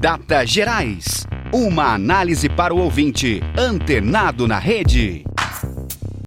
Data Gerais. Uma análise para o ouvinte antenado na rede.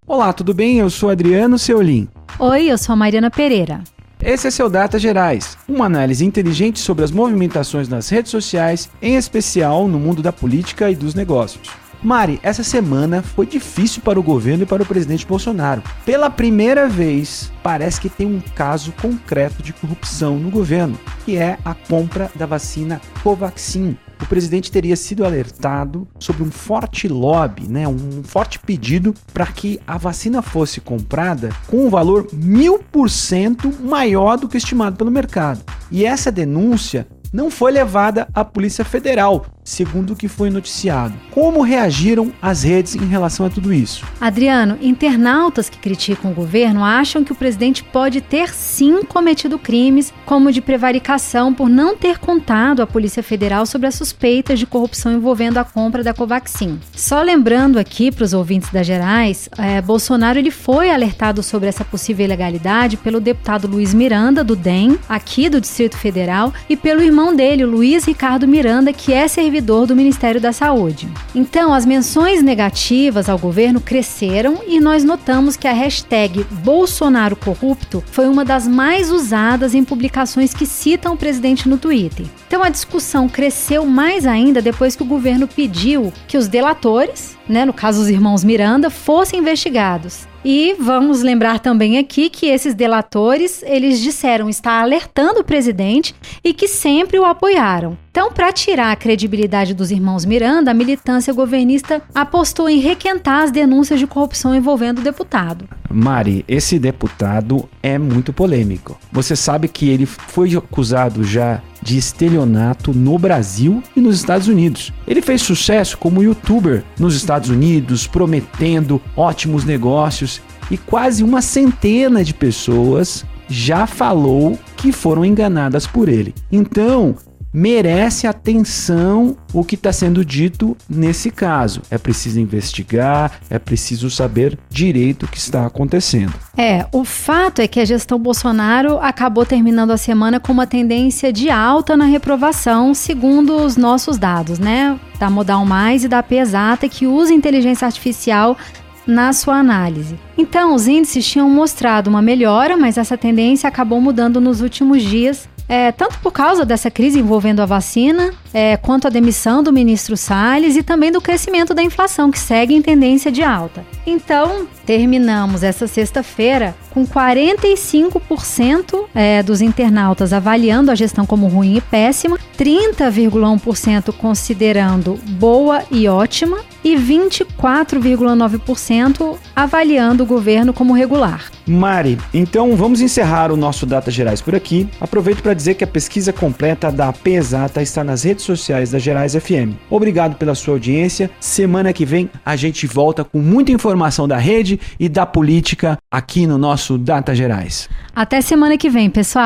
Olá, tudo bem? Eu sou Adriano Seolim. Oi, eu sou a Mariana Pereira. Esse é seu Data Gerais, uma análise inteligente sobre as movimentações nas redes sociais, em especial no mundo da política e dos negócios. Mari, essa semana foi difícil para o governo e para o presidente Bolsonaro. Pela primeira vez, parece que tem um caso concreto de corrupção no governo, que é a compra da vacina Covaxin. O presidente teria sido alertado sobre um forte lobby, né, um forte pedido para que a vacina fosse comprada com um valor mil por cento maior do que estimado pelo mercado. E essa denúncia não foi levada à Polícia Federal, segundo o que foi noticiado. Como reagiram as redes em relação a tudo isso? Adriano, internautas que criticam o governo acham que o presidente pode ter sim cometido crimes, como de prevaricação por não ter contado à Polícia Federal sobre as suspeitas de corrupção envolvendo a compra da Covaxin. Só lembrando aqui para os ouvintes da Gerais, é, Bolsonaro ele foi alertado sobre essa possível ilegalidade pelo deputado Luiz Miranda, do DEM, aqui do Distrito Federal, e pelo irmão dele, Luiz Ricardo Miranda, que é servidor servidor do Ministério da Saúde. Então, as menções negativas ao governo cresceram e nós notamos que a hashtag Bolsonaro Corrupto foi uma das mais usadas em publicações que citam o presidente no Twitter. Então, a discussão cresceu mais ainda depois que o governo pediu que os delatores, né, no caso os irmãos Miranda, fossem investigados. E vamos lembrar também aqui que esses delatores, eles disseram estar alertando o presidente e que sempre o apoiaram. Então, para tirar a credibilidade dos irmãos Miranda, a militância governista apostou em requentar as denúncias de corrupção envolvendo o deputado. Mari, esse deputado é muito polêmico. Você sabe que ele foi acusado já de estelionato no Brasil e nos Estados Unidos. Ele fez sucesso como youtuber nos Estados Unidos, prometendo ótimos negócios e quase uma centena de pessoas já falou que foram enganadas por ele. Então, merece atenção o que está sendo dito nesse caso. É preciso investigar, é preciso saber direito o que está acontecendo. É, o fato é que a gestão Bolsonaro acabou terminando a semana com uma tendência de alta na reprovação, segundo os nossos dados, né? Da Modal Mais e da Pesata, que usa inteligência artificial na sua análise. Então, os índices tinham mostrado uma melhora, mas essa tendência acabou mudando nos últimos dias é, tanto por causa dessa crise envolvendo a vacina, é, quanto a demissão do ministro Salles e também do crescimento da inflação, que segue em tendência de alta. Então, terminamos essa sexta-feira com 45% é, dos internautas avaliando a gestão como ruim e péssima, 30,1% considerando boa e ótima e 24,9% avaliando o governo como regular. Mari, então vamos encerrar o nosso Data Gerais por aqui. Aproveito para dizer que a pesquisa completa da Pesata está nas redes sociais da Gerais FM. Obrigado pela sua audiência. Semana que vem a gente volta com muita informação da rede e da política aqui no nosso Data Gerais. Até semana que vem, pessoal.